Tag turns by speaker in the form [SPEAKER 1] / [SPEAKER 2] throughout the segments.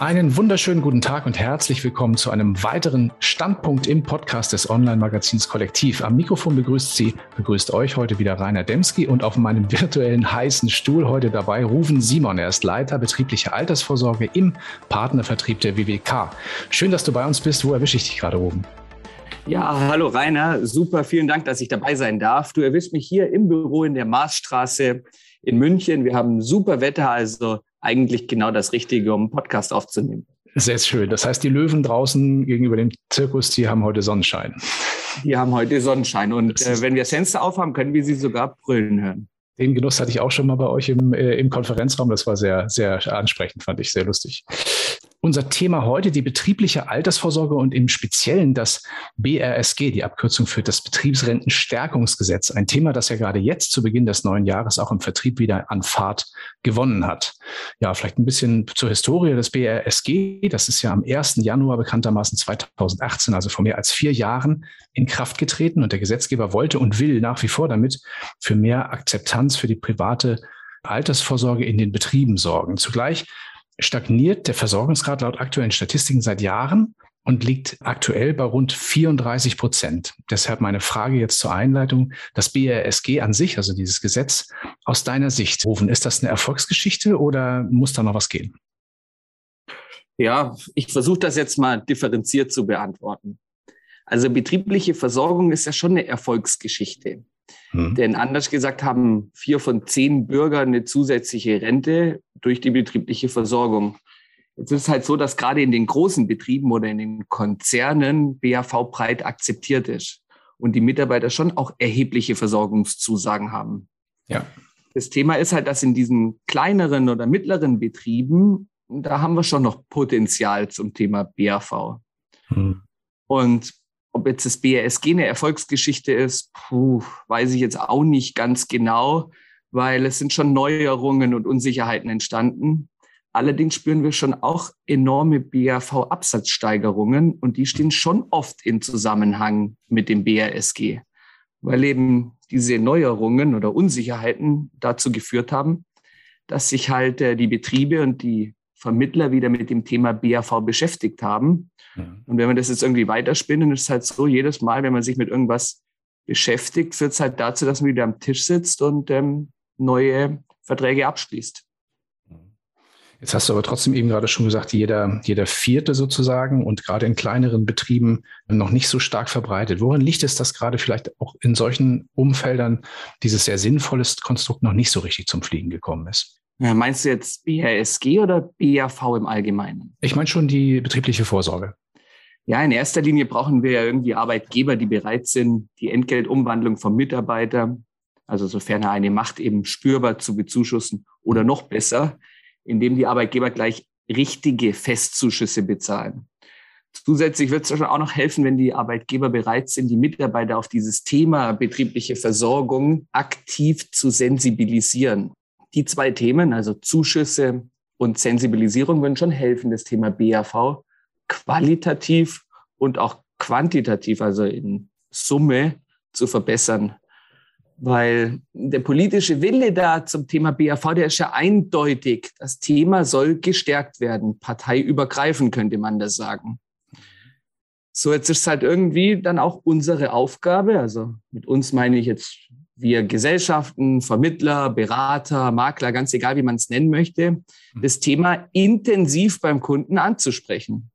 [SPEAKER 1] Einen wunderschönen guten Tag und herzlich willkommen zu einem weiteren Standpunkt im Podcast des Online-Magazins Kollektiv. Am Mikrofon begrüßt Sie, begrüßt euch heute wieder Rainer Demski und auf meinem virtuellen heißen Stuhl heute dabei Rufen Simon. Er ist Leiter betrieblicher Altersvorsorge im Partnervertrieb der WWK. Schön, dass du bei uns bist. Wo erwische ich dich gerade, Rufen?
[SPEAKER 2] Ja, hallo Rainer. Super, vielen Dank, dass ich dabei sein darf. Du erwischst mich hier im Büro in der Marsstraße in München. Wir haben super Wetter, also eigentlich genau das Richtige, um einen Podcast aufzunehmen.
[SPEAKER 1] Sehr schön. Das heißt, die Löwen draußen gegenüber dem Zirkus, die haben heute Sonnenschein.
[SPEAKER 2] Die haben heute Sonnenschein. Und äh, wenn wir das Fenster aufhaben, können wir sie sogar brüllen hören.
[SPEAKER 1] Den Genuss hatte ich auch schon mal bei euch im, äh, im Konferenzraum. Das war sehr, sehr ansprechend, fand ich sehr lustig. Unser Thema heute die betriebliche Altersvorsorge und im Speziellen das BRSG, die Abkürzung für das Betriebsrentenstärkungsgesetz. Ein Thema, das ja gerade jetzt zu Beginn des neuen Jahres auch im Vertrieb wieder an Fahrt gewonnen hat. Ja, vielleicht ein bisschen zur Historie des BRSG. Das ist ja am 1. Januar bekanntermaßen 2018, also vor mehr als vier Jahren, in Kraft getreten. Und der Gesetzgeber wollte und will nach wie vor damit für mehr Akzeptanz für die private Altersvorsorge in den Betrieben sorgen. Zugleich stagniert der Versorgungsgrad laut aktuellen Statistiken seit Jahren und liegt aktuell bei rund 34 Prozent. Deshalb meine Frage jetzt zur Einleitung. Das BRSG an sich, also dieses Gesetz, aus deiner Sicht, Rufen, ist das eine Erfolgsgeschichte oder muss da noch was gehen?
[SPEAKER 2] Ja, ich versuche das jetzt mal differenziert zu beantworten. Also betriebliche Versorgung ist ja schon eine Erfolgsgeschichte. Hm. Denn anders gesagt haben vier von zehn Bürgern eine zusätzliche Rente durch die betriebliche Versorgung. Jetzt ist es halt so, dass gerade in den großen Betrieben oder in den Konzernen BAV breit akzeptiert ist und die Mitarbeiter schon auch erhebliche Versorgungszusagen haben. Ja. Das Thema ist halt, dass in diesen kleineren oder mittleren Betrieben, da haben wir schon noch Potenzial zum Thema BAV. Hm. Und ob jetzt das BRSG eine Erfolgsgeschichte ist, puh, weiß ich jetzt auch nicht ganz genau, weil es sind schon Neuerungen und Unsicherheiten entstanden. Allerdings spüren wir schon auch enorme BAV-Absatzsteigerungen und die stehen schon oft in Zusammenhang mit dem BRSG, weil eben diese Neuerungen oder Unsicherheiten dazu geführt haben, dass sich halt äh, die Betriebe und die Vermittler wieder mit dem Thema BAV beschäftigt haben. Ja. Und wenn man das jetzt irgendwie weiterspinnen, ist es halt so, jedes Mal, wenn man sich mit irgendwas beschäftigt, führt es halt dazu, dass man wieder am Tisch sitzt und ähm, neue Verträge abschließt.
[SPEAKER 1] Jetzt hast du aber trotzdem eben gerade schon gesagt, jeder, jeder vierte sozusagen und gerade in kleineren Betrieben noch nicht so stark verbreitet. Worin liegt es, dass gerade vielleicht auch in solchen Umfeldern dieses sehr sinnvolle Konstrukt noch nicht so richtig zum Fliegen gekommen ist?
[SPEAKER 2] Meinst du jetzt BRSG oder BAV im Allgemeinen?
[SPEAKER 1] Ich meine schon die betriebliche Vorsorge.
[SPEAKER 2] Ja, in erster Linie brauchen wir ja irgendwie Arbeitgeber, die bereit sind, die Entgeltumwandlung vom Mitarbeiter, also sofern er eine macht, eben spürbar zu bezuschussen oder noch besser, indem die Arbeitgeber gleich richtige Festzuschüsse bezahlen. Zusätzlich wird es auch noch helfen, wenn die Arbeitgeber bereit sind, die Mitarbeiter auf dieses Thema betriebliche Versorgung aktiv zu sensibilisieren die zwei Themen, also Zuschüsse und Sensibilisierung, würden schon helfen, das Thema BAV qualitativ und auch quantitativ, also in Summe zu verbessern. Weil der politische Wille da zum Thema BAV, der ist ja eindeutig. Das Thema soll gestärkt werden. Parteiübergreifend könnte man das sagen. So, jetzt ist es halt irgendwie dann auch unsere Aufgabe. Also mit uns meine ich jetzt wir Gesellschaften, Vermittler, Berater, Makler, ganz egal, wie man es nennen möchte, mhm. das Thema intensiv beim Kunden anzusprechen.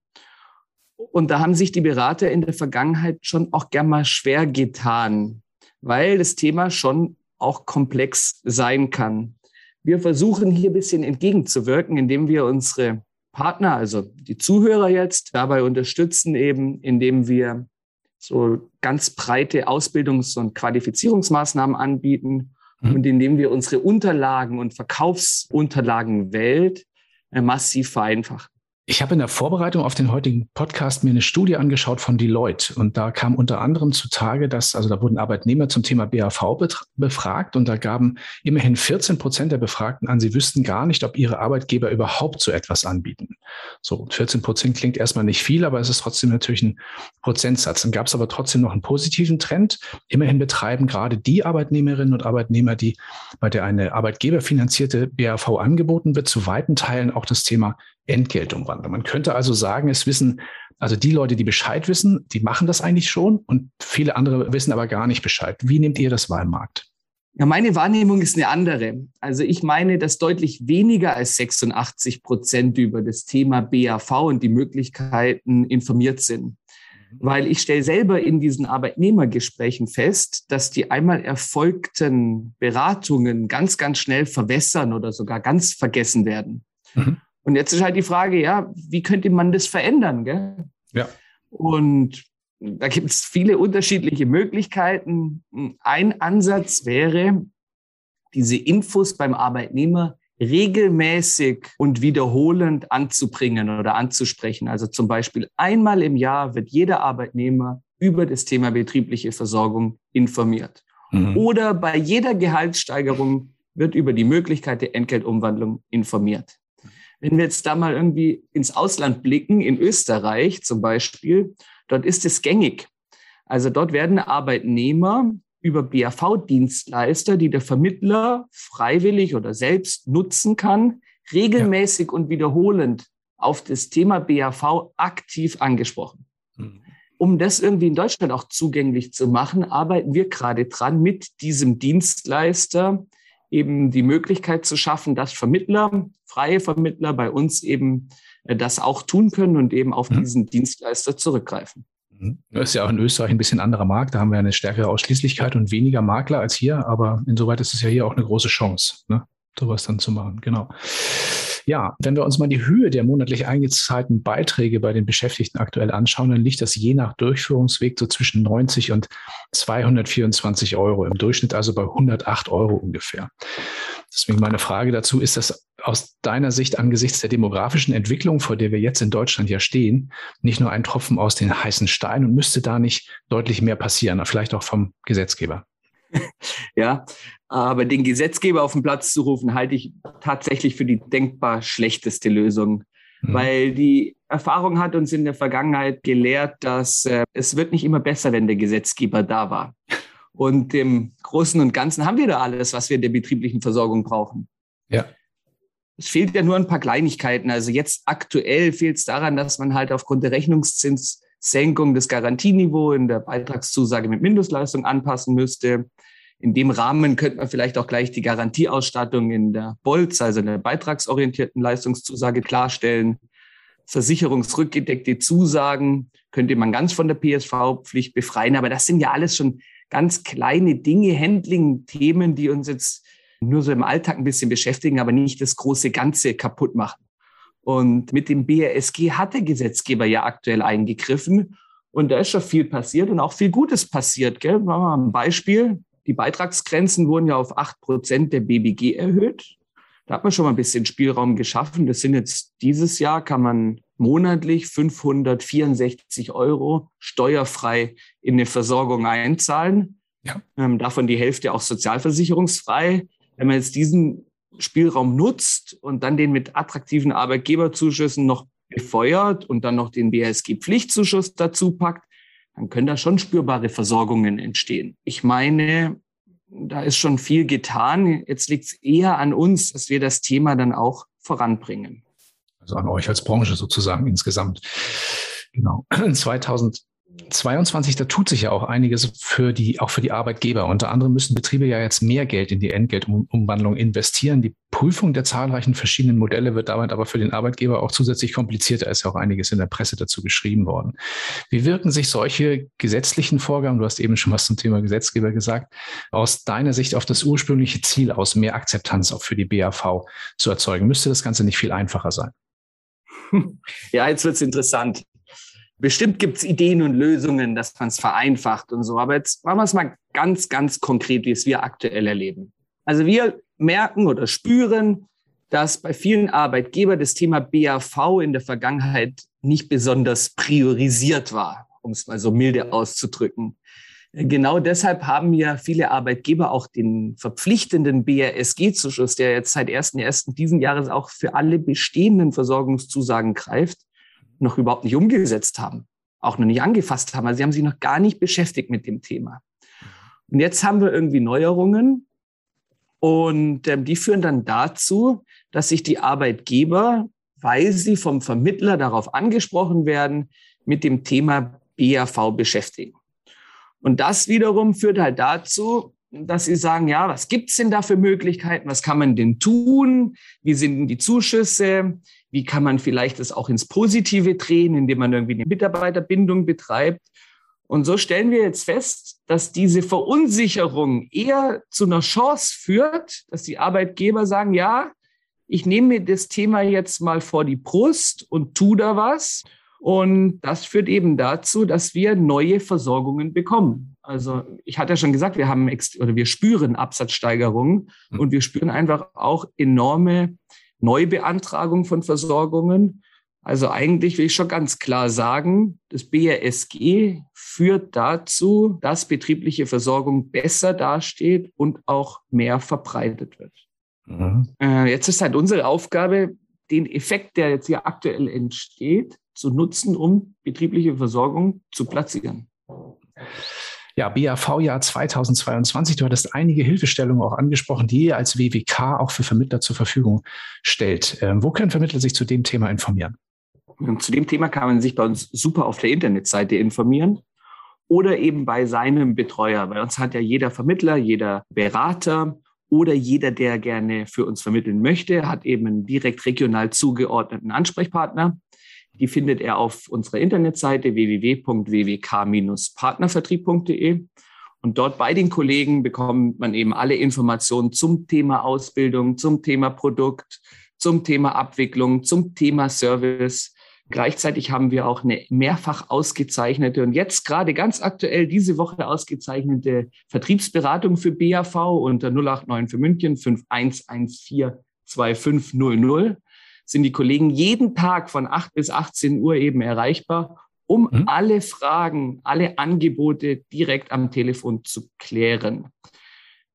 [SPEAKER 2] Und da haben sich die Berater in der Vergangenheit schon auch gern mal schwer getan, weil das Thema schon auch komplex sein kann. Wir versuchen hier ein bisschen entgegenzuwirken, indem wir unsere Partner, also die Zuhörer jetzt, dabei unterstützen, eben indem wir so ganz breite Ausbildungs- und Qualifizierungsmaßnahmen anbieten mhm. und indem wir unsere Unterlagen und Verkaufsunterlagenwelt äh, massiv vereinfachen.
[SPEAKER 1] Ich habe in der Vorbereitung auf den heutigen Podcast mir eine Studie angeschaut von Deloitte und da kam unter anderem zutage, dass, also da wurden Arbeitnehmer zum Thema BAV befragt und da gaben immerhin 14 Prozent der Befragten an, sie wüssten gar nicht, ob ihre Arbeitgeber überhaupt so etwas anbieten. So 14 Prozent klingt erstmal nicht viel, aber es ist trotzdem natürlich ein Prozentsatz. Dann gab es aber trotzdem noch einen positiven Trend. Immerhin betreiben gerade die Arbeitnehmerinnen und Arbeitnehmer, die bei der eine arbeitgeberfinanzierte BAV angeboten wird, zu weiten Teilen auch das Thema Entgeltung Umwandlung. Man könnte also sagen, es wissen, also die Leute, die Bescheid wissen, die machen das eigentlich schon und viele andere wissen aber gar nicht Bescheid. Wie nehmt ihr das Wahlmarkt?
[SPEAKER 2] Ja, meine Wahrnehmung ist eine andere. Also ich meine, dass deutlich weniger als 86 Prozent über das Thema BAV und die Möglichkeiten informiert sind. Mhm. Weil ich stelle selber in diesen Arbeitnehmergesprächen fest, dass die einmal erfolgten Beratungen ganz, ganz schnell verwässern oder sogar ganz vergessen werden. Mhm. Und jetzt ist halt die Frage, ja, wie könnte man das verändern? Gell?
[SPEAKER 1] Ja.
[SPEAKER 2] Und da gibt es viele unterschiedliche Möglichkeiten. Ein Ansatz wäre, diese Infos beim Arbeitnehmer regelmäßig und wiederholend anzubringen oder anzusprechen. Also zum Beispiel einmal im Jahr wird jeder Arbeitnehmer über das Thema betriebliche Versorgung informiert. Mhm. Oder bei jeder Gehaltssteigerung wird über die Möglichkeit der Entgeltumwandlung informiert. Wenn wir jetzt da mal irgendwie ins Ausland blicken, in Österreich zum Beispiel, Dort ist es gängig. Also dort werden Arbeitnehmer über BAV-Dienstleister, die der Vermittler freiwillig oder selbst nutzen kann, regelmäßig ja. und wiederholend auf das Thema BAV aktiv angesprochen. Mhm. Um das irgendwie in Deutschland auch zugänglich zu machen, arbeiten wir gerade dran, mit diesem Dienstleister eben die Möglichkeit zu schaffen, dass Vermittler, freie Vermittler bei uns eben äh, das auch tun können und eben auf mhm. diesen Dienstleister zurückgreifen.
[SPEAKER 1] Mhm. Das ist ja auch in Österreich ein bisschen anderer Markt. Da haben wir eine stärkere Ausschließlichkeit und weniger Makler als hier. Aber insoweit ist es ja hier auch eine große Chance, ne? sowas dann zu machen. Genau. Ja, wenn wir uns mal die Höhe der monatlich eingezahlten Beiträge bei den Beschäftigten aktuell anschauen, dann liegt das je nach Durchführungsweg so zwischen 90 und 224 Euro im Durchschnitt, also bei 108 Euro ungefähr. Deswegen meine Frage dazu, ist das aus deiner Sicht angesichts der demografischen Entwicklung, vor der wir jetzt in Deutschland ja stehen, nicht nur ein Tropfen aus den heißen Steinen und müsste da nicht deutlich mehr passieren, vielleicht auch vom Gesetzgeber?
[SPEAKER 2] Ja, aber den Gesetzgeber auf den Platz zu rufen, halte ich tatsächlich für die denkbar schlechteste Lösung. Mhm. Weil die Erfahrung hat uns in der Vergangenheit gelehrt, dass äh, es wird nicht immer besser, wenn der Gesetzgeber da war. Und im Großen und Ganzen haben wir da alles, was wir in der betrieblichen Versorgung brauchen.
[SPEAKER 1] Ja.
[SPEAKER 2] Es fehlt ja nur ein paar Kleinigkeiten. Also jetzt aktuell fehlt es daran, dass man halt aufgrund der Rechnungszinssenkung das Garantieniveau in der Beitragszusage mit Mindestleistung anpassen müsste. In dem Rahmen könnte man vielleicht auch gleich die Garantieausstattung in der BOLZ, also in der beitragsorientierten Leistungszusage, klarstellen. Versicherungsrückgedeckte Zusagen könnte man ganz von der PSV-Pflicht befreien. Aber das sind ja alles schon ganz kleine Dinge, Handling-Themen, die uns jetzt nur so im Alltag ein bisschen beschäftigen, aber nicht das große Ganze kaputt machen. Und mit dem BRSG hat der Gesetzgeber ja aktuell eingegriffen. Und da ist schon viel passiert und auch viel Gutes passiert. Gell? Machen wir mal ein Beispiel. Die Beitragsgrenzen wurden ja auf acht Prozent der BBG erhöht. Da hat man schon mal ein bisschen Spielraum geschaffen. Das sind jetzt dieses Jahr kann man monatlich 564 Euro steuerfrei in eine Versorgung einzahlen. Ja. Ähm, davon die Hälfte auch sozialversicherungsfrei. Wenn man jetzt diesen Spielraum nutzt und dann den mit attraktiven Arbeitgeberzuschüssen noch befeuert und dann noch den BSG-Pflichtzuschuss dazu packt, dann können da schon spürbare Versorgungen entstehen. Ich meine, da ist schon viel getan. Jetzt liegt es eher an uns, dass wir das Thema dann auch voranbringen.
[SPEAKER 1] Also an euch als Branche sozusagen insgesamt. Genau. 2022, da tut sich ja auch einiges für die, auch für die Arbeitgeber. Unter anderem müssen Betriebe ja jetzt mehr Geld in die Entgeltumwandlung investieren. Die Prüfung der zahlreichen verschiedenen Modelle wird damit aber für den Arbeitgeber auch zusätzlich komplizierter. Ist ja auch einiges in der Presse dazu geschrieben worden. Wie wirken sich solche gesetzlichen Vorgaben, du hast eben schon was zum Thema Gesetzgeber gesagt, aus deiner Sicht auf das ursprüngliche Ziel aus, mehr Akzeptanz auch für die BAV zu erzeugen? Müsste das Ganze nicht viel einfacher sein?
[SPEAKER 2] Ja, jetzt wird es interessant. Bestimmt gibt es Ideen und Lösungen, dass man es vereinfacht und so. Aber jetzt machen wir es mal ganz, ganz konkret, wie es wir aktuell erleben. Also wir merken oder spüren, dass bei vielen Arbeitgebern das Thema BAV in der Vergangenheit nicht besonders priorisiert war, um es mal so milde auszudrücken. Genau deshalb haben ja viele Arbeitgeber auch den verpflichtenden BRSG-Zuschuss, der jetzt seit 1.1. diesen Jahres auch für alle bestehenden Versorgungszusagen greift, noch überhaupt nicht umgesetzt haben, auch noch nicht angefasst haben. Also sie haben sich noch gar nicht beschäftigt mit dem Thema. Und jetzt haben wir irgendwie Neuerungen und ähm, die führen dann dazu, dass sich die Arbeitgeber weil sie vom Vermittler darauf angesprochen werden, mit dem Thema BAV beschäftigen. Und das wiederum führt halt dazu, dass sie sagen, ja, was gibt's denn da für Möglichkeiten? Was kann man denn tun? Wie sind denn die Zuschüsse? Wie kann man vielleicht das auch ins Positive drehen, indem man irgendwie eine Mitarbeiterbindung betreibt? Und so stellen wir jetzt fest, dass diese Verunsicherung eher zu einer Chance führt, dass die Arbeitgeber sagen, ja, ich nehme mir das Thema jetzt mal vor die Brust und tu da was. Und das führt eben dazu, dass wir neue Versorgungen bekommen. Also ich hatte ja schon gesagt, wir haben oder wir spüren Absatzsteigerungen mhm. und wir spüren einfach auch enorme Neubeantragung von Versorgungen. Also eigentlich will ich schon ganz klar sagen, das BRSG führt dazu, dass betriebliche Versorgung besser dasteht und auch mehr verbreitet wird. Mhm. Äh, jetzt ist halt unsere Aufgabe, den Effekt, der jetzt hier aktuell entsteht, zu nutzen, um betriebliche Versorgung zu platzieren.
[SPEAKER 1] Ja, BAV-Jahr 2022. Du hattest einige Hilfestellungen auch angesprochen, die ihr als WWK auch für Vermittler zur Verfügung stellt. Ähm, wo können Vermittler sich zu dem Thema informieren?
[SPEAKER 2] Zu dem Thema kann man sich bei uns super auf der Internetseite informieren oder eben bei seinem Betreuer. Bei uns hat ja jeder Vermittler, jeder Berater oder jeder, der gerne für uns vermitteln möchte, hat eben einen direkt regional zugeordneten Ansprechpartner. Die findet er auf unserer Internetseite www.wwk-partnervertrieb.de. Und dort bei den Kollegen bekommt man eben alle Informationen zum Thema Ausbildung, zum Thema Produkt, zum Thema Abwicklung, zum Thema Service. Gleichzeitig haben wir auch eine mehrfach ausgezeichnete und jetzt gerade ganz aktuell diese Woche ausgezeichnete Vertriebsberatung für BAV unter 089 für München 5114 2500 sind die Kollegen jeden Tag von 8 bis 18 Uhr eben erreichbar, um mhm. alle Fragen, alle Angebote direkt am Telefon zu klären.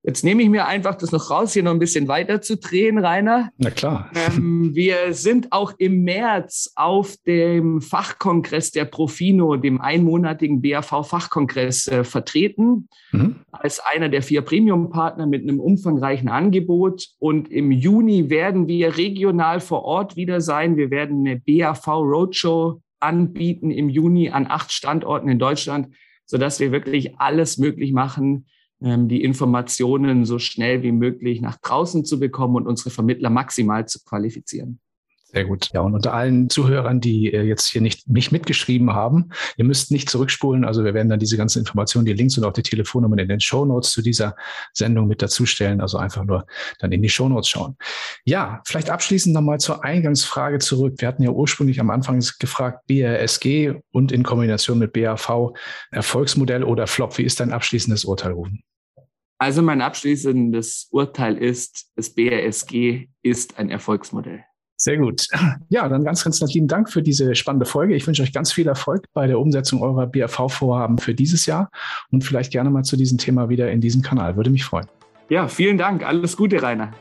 [SPEAKER 2] Jetzt nehme ich mir einfach das noch raus, hier noch ein bisschen weiter zu drehen, Rainer.
[SPEAKER 1] Na klar.
[SPEAKER 2] Ähm, wir sind auch im März auf dem Fachkongress der Profino, dem einmonatigen BAV-Fachkongress, äh, vertreten, mhm. als einer der vier Premium-Partner mit einem umfangreichen Angebot. Und im Juni werden wir regional vor Ort wieder sein. Wir werden eine BAV-Roadshow anbieten im Juni an acht Standorten in Deutschland, sodass wir wirklich alles möglich machen, die Informationen so schnell wie möglich nach draußen zu bekommen und unsere Vermittler maximal zu qualifizieren.
[SPEAKER 1] Sehr gut. Ja, und unter allen Zuhörern, die äh, jetzt hier nicht, nicht mitgeschrieben haben, ihr müsst nicht zurückspulen. Also wir werden dann diese ganzen Informationen, die Links und auch die Telefonnummern in den Show Notes zu dieser Sendung mit dazustellen. Also einfach nur dann in die Show Notes schauen. Ja, vielleicht abschließend nochmal zur Eingangsfrage zurück. Wir hatten ja ursprünglich am Anfang gefragt, BRSG und in Kombination mit BAV Erfolgsmodell oder Flop. Wie ist dein abschließendes Urteil, Rufen?
[SPEAKER 2] Also mein abschließendes Urteil ist, das BRSG ist ein Erfolgsmodell.
[SPEAKER 1] Sehr gut. Ja, dann ganz, ganz lieben Dank für diese spannende Folge. Ich wünsche euch ganz viel Erfolg bei der Umsetzung eurer BRV-Vorhaben für dieses Jahr und vielleicht gerne mal zu diesem Thema wieder in diesem Kanal. Würde mich freuen.
[SPEAKER 2] Ja, vielen Dank. Alles Gute, Rainer.